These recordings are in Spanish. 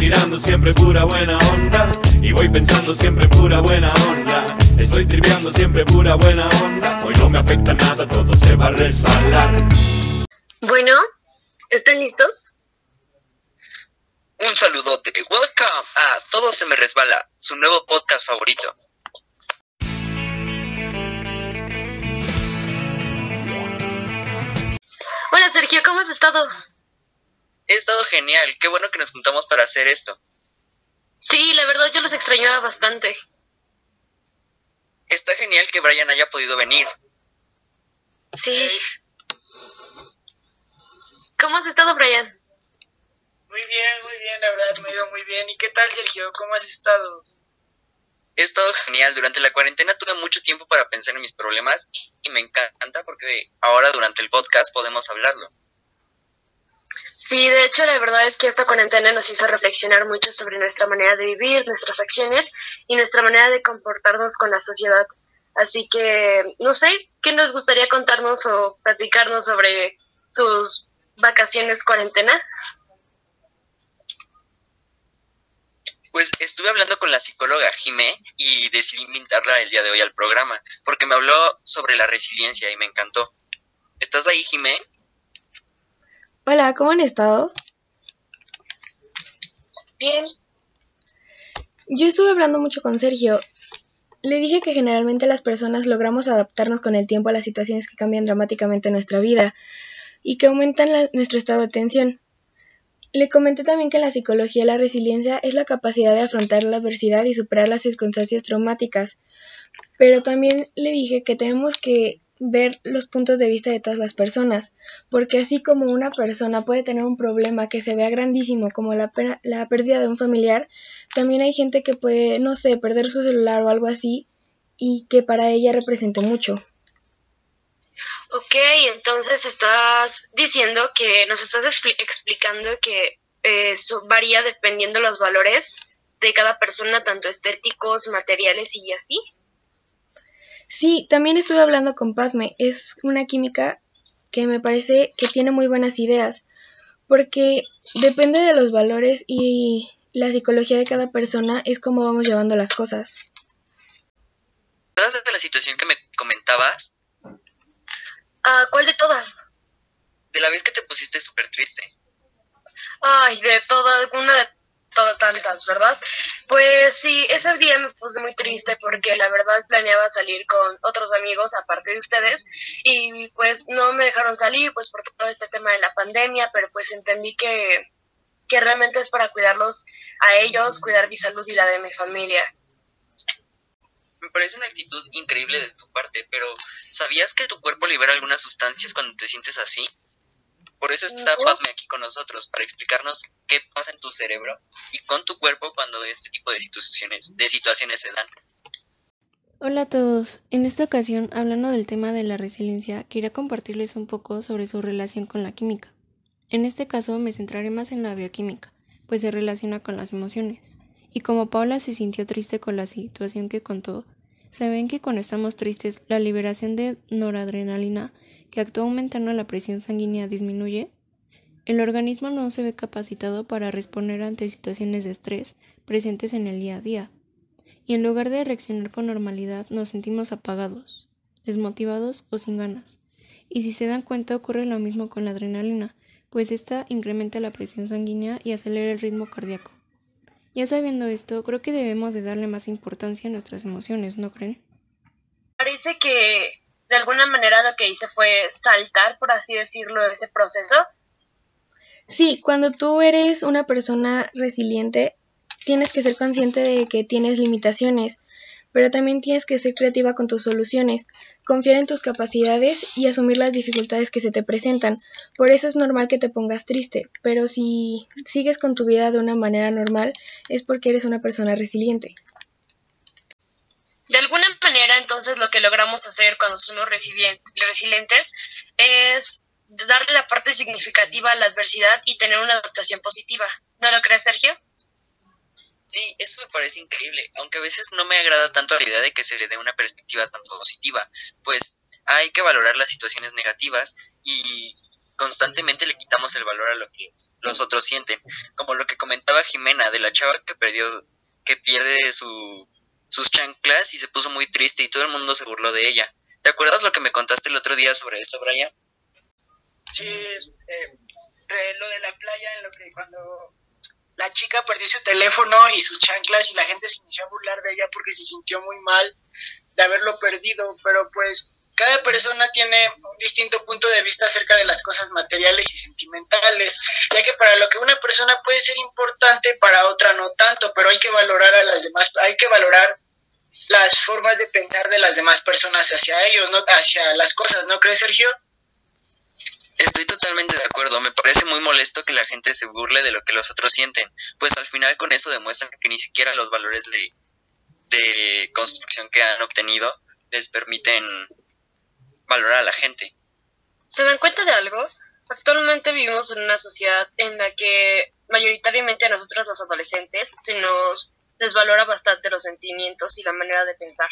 tirando siempre pura buena onda. Y voy pensando siempre pura buena onda. Estoy tripeando siempre pura buena onda. Hoy no me afecta nada, todo se va a resbalar. Bueno, ¿están listos? Un saludote. Welcome a Todo se me resbala, su nuevo podcast favorito. Hola Sergio, ¿cómo has estado? He estado genial. Qué bueno que nos juntamos para hacer esto. Sí, la verdad yo los extrañaba bastante. Está genial que Brian haya podido venir. Sí. ¿Cómo has estado, Brian? Muy bien, muy bien, la verdad me ha ido muy bien. ¿Y qué tal, Sergio? ¿Cómo has estado? He estado genial. Durante la cuarentena tuve mucho tiempo para pensar en mis problemas y me encanta porque ahora durante el podcast podemos hablarlo. Sí, de hecho la verdad es que esta cuarentena nos hizo reflexionar mucho sobre nuestra manera de vivir, nuestras acciones y nuestra manera de comportarnos con la sociedad. Así que, no sé, ¿qué nos gustaría contarnos o platicarnos sobre sus vacaciones cuarentena? Pues estuve hablando con la psicóloga Jimé y decidí invitarla el día de hoy al programa, porque me habló sobre la resiliencia y me encantó. ¿Estás ahí, Jimé? Hola, ¿cómo han estado? Bien. Yo estuve hablando mucho con Sergio. Le dije que generalmente las personas logramos adaptarnos con el tiempo a las situaciones que cambian dramáticamente nuestra vida y que aumentan la- nuestro estado de tensión. Le comenté también que en la psicología la resiliencia es la capacidad de afrontar la adversidad y superar las circunstancias traumáticas. Pero también le dije que tenemos que ver los puntos de vista de todas las personas, porque así como una persona puede tener un problema que se vea grandísimo como la, la pérdida de un familiar, también hay gente que puede, no sé, perder su celular o algo así y que para ella represente mucho. Ok, entonces estás diciendo que nos estás expli- explicando que eh, eso varía dependiendo los valores de cada persona, tanto estéticos, materiales y así. Sí, también estuve hablando con Padme, es una química que me parece que tiene muy buenas ideas, porque depende de los valores y la psicología de cada persona es como vamos llevando las cosas. ¿Te acuerdas de la situación que me comentabas? Ah, ¿Cuál de todas? De la vez que te pusiste súper triste. Ay, de todas, una de todas tantas, ¿verdad? Pues sí, ese día me puse muy triste porque la verdad planeaba salir con otros amigos aparte de ustedes y pues no me dejaron salir pues por todo este tema de la pandemia, pero pues entendí que, que realmente es para cuidarlos a ellos, cuidar mi salud y la de mi familia. Me parece una actitud increíble de tu parte, pero ¿sabías que tu cuerpo libera algunas sustancias cuando te sientes así? Por eso está. Padme aquí con nosotros, para explicarnos qué pasa en tu cerebro y con tu cuerpo cuando este tipo de situaciones, de situaciones se dan. Hola a todos. En esta ocasión, hablando del tema de la resiliencia, quería compartirles un poco sobre su relación con la química. En este caso me centraré más en la bioquímica, pues se relaciona con las emociones. Y como Paula se sintió triste con la situación que contó, saben que cuando estamos tristes la liberación de noradrenalina, que actúa aumentando la presión sanguínea, disminuye. El organismo no se ve capacitado para responder ante situaciones de estrés presentes en el día a día y en lugar de reaccionar con normalidad nos sentimos apagados, desmotivados o sin ganas. Y si se dan cuenta ocurre lo mismo con la adrenalina, pues esta incrementa la presión sanguínea y acelera el ritmo cardíaco. Ya sabiendo esto, creo que debemos de darle más importancia a nuestras emociones, ¿no creen? Parece que de alguna manera lo que hice fue saltar, por así decirlo, ese proceso. Sí, cuando tú eres una persona resiliente, tienes que ser consciente de que tienes limitaciones, pero también tienes que ser creativa con tus soluciones, confiar en tus capacidades y asumir las dificultades que se te presentan. Por eso es normal que te pongas triste, pero si sigues con tu vida de una manera normal es porque eres una persona resiliente. De alguna manera, entonces, lo que logramos hacer cuando somos resilien- resilientes es darle la parte significativa a la adversidad y tener una adaptación positiva. ¿No lo crees, Sergio? Sí, eso me parece increíble, aunque a veces no me agrada tanto la idea de que se le dé una perspectiva tan positiva, pues hay que valorar las situaciones negativas y constantemente le quitamos el valor a lo que los otros sienten, como lo que comentaba Jimena, de la chava que perdió, que pierde su, sus chanclas y se puso muy triste y todo el mundo se burló de ella. ¿Te acuerdas lo que me contaste el otro día sobre esto, Brian? Sí, eh, lo de la playa, en lo que cuando la chica perdió su teléfono y sus chanclas y la gente se inició a burlar de ella porque se sintió muy mal de haberlo perdido, pero pues cada persona tiene un distinto punto de vista acerca de las cosas materiales y sentimentales, ya que para lo que una persona puede ser importante, para otra no tanto, pero hay que valorar a las demás, hay que valorar las formas de pensar de las demás personas hacia ellos, no hacia las cosas, ¿no crees, Sergio? Estoy totalmente de acuerdo. Me parece muy molesto que la gente se burle de lo que los otros sienten, pues al final con eso demuestran que ni siquiera los valores de, de construcción que han obtenido les permiten valorar a la gente. ¿Se dan cuenta de algo? Actualmente vivimos en una sociedad en la que mayoritariamente a nosotros los adolescentes se nos desvalora bastante los sentimientos y la manera de pensar.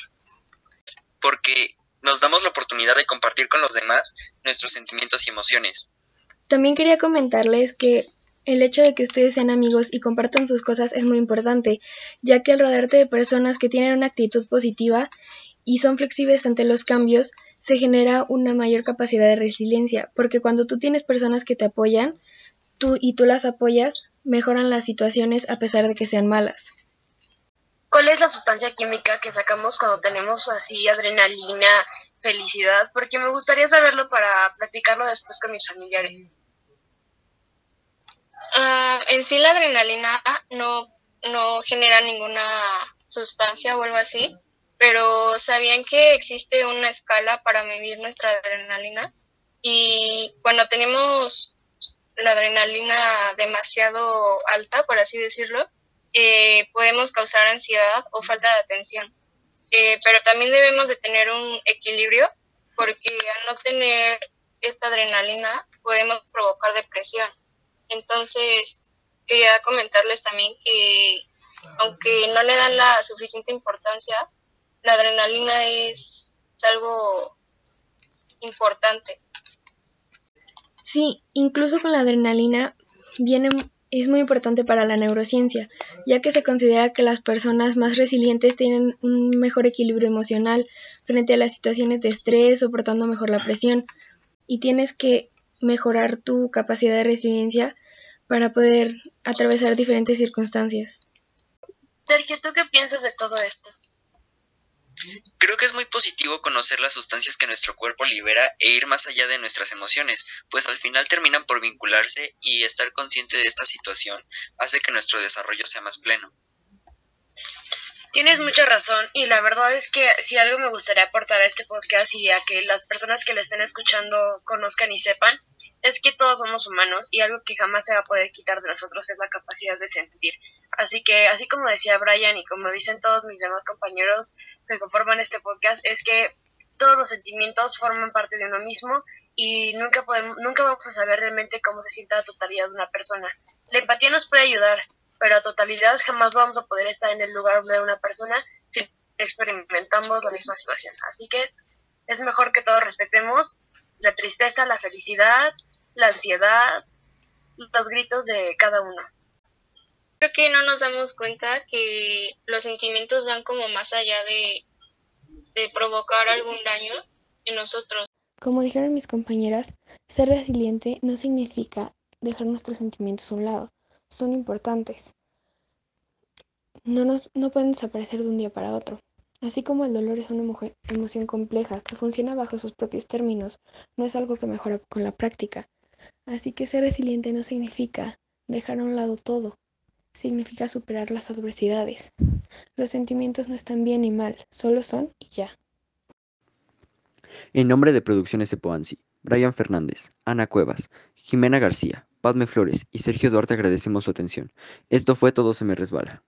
Porque nos damos la oportunidad de compartir con los demás nuestros sentimientos y emociones. También quería comentarles que el hecho de que ustedes sean amigos y compartan sus cosas es muy importante, ya que al rodearte de personas que tienen una actitud positiva y son flexibles ante los cambios, se genera una mayor capacidad de resiliencia, porque cuando tú tienes personas que te apoyan, tú y tú las apoyas, mejoran las situaciones a pesar de que sean malas. ¿Cuál es la sustancia química que sacamos cuando tenemos así adrenalina, felicidad? Porque me gustaría saberlo para platicarlo después con mis familiares. Ah, en sí la adrenalina no, no genera ninguna sustancia o algo así, pero ¿sabían que existe una escala para medir nuestra adrenalina? Y cuando tenemos la adrenalina demasiado alta, por así decirlo, eh, podemos causar ansiedad o falta de atención. Eh, pero también debemos de tener un equilibrio porque al no tener esta adrenalina podemos provocar depresión. Entonces, quería comentarles también que aunque no le dan la suficiente importancia, la adrenalina es algo importante. Sí, incluso con la adrenalina viene es muy importante para la neurociencia, ya que se considera que las personas más resilientes tienen un mejor equilibrio emocional frente a las situaciones de estrés, soportando mejor la presión, y tienes que mejorar tu capacidad de resiliencia para poder atravesar diferentes circunstancias. Sergio, ¿tú qué piensas de todo esto? Creo que es muy positivo conocer las sustancias que nuestro cuerpo libera e ir más allá de nuestras emociones, pues al final terminan por vincularse y estar consciente de esta situación hace que nuestro desarrollo sea más pleno. Tienes mucha razón y la verdad es que si algo me gustaría aportar a este podcast y a que las personas que lo estén escuchando conozcan y sepan, es que todos somos humanos y algo que jamás se va a poder quitar de nosotros es la capacidad de sentir. Así que, así como decía Brian y como dicen todos mis demás compañeros que conforman este podcast, es que todos los sentimientos forman parte de uno mismo y nunca podemos, nunca vamos a saber realmente cómo se siente la totalidad de una persona. La empatía nos puede ayudar, pero a totalidad jamás vamos a poder estar en el lugar de una persona si experimentamos la misma situación. Así que es mejor que todos respetemos la tristeza, la felicidad, la ansiedad, los gritos de cada uno. Creo que no nos damos cuenta que los sentimientos van como más allá de, de provocar algún daño en nosotros. Como dijeron mis compañeras, ser resiliente no significa dejar nuestros sentimientos a un lado, son importantes. No, nos, no pueden desaparecer de un día para otro. Así como el dolor es una emoción compleja que funciona bajo sus propios términos, no es algo que mejora con la práctica. Así que ser resiliente no significa dejar a un lado todo, significa superar las adversidades. Los sentimientos no están bien ni mal, solo son y ya. En nombre de Producciones Epoansi, Brian Fernández, Ana Cuevas, Jimena García, Padme Flores y Sergio Duarte agradecemos su atención. Esto fue Todo se me resbala.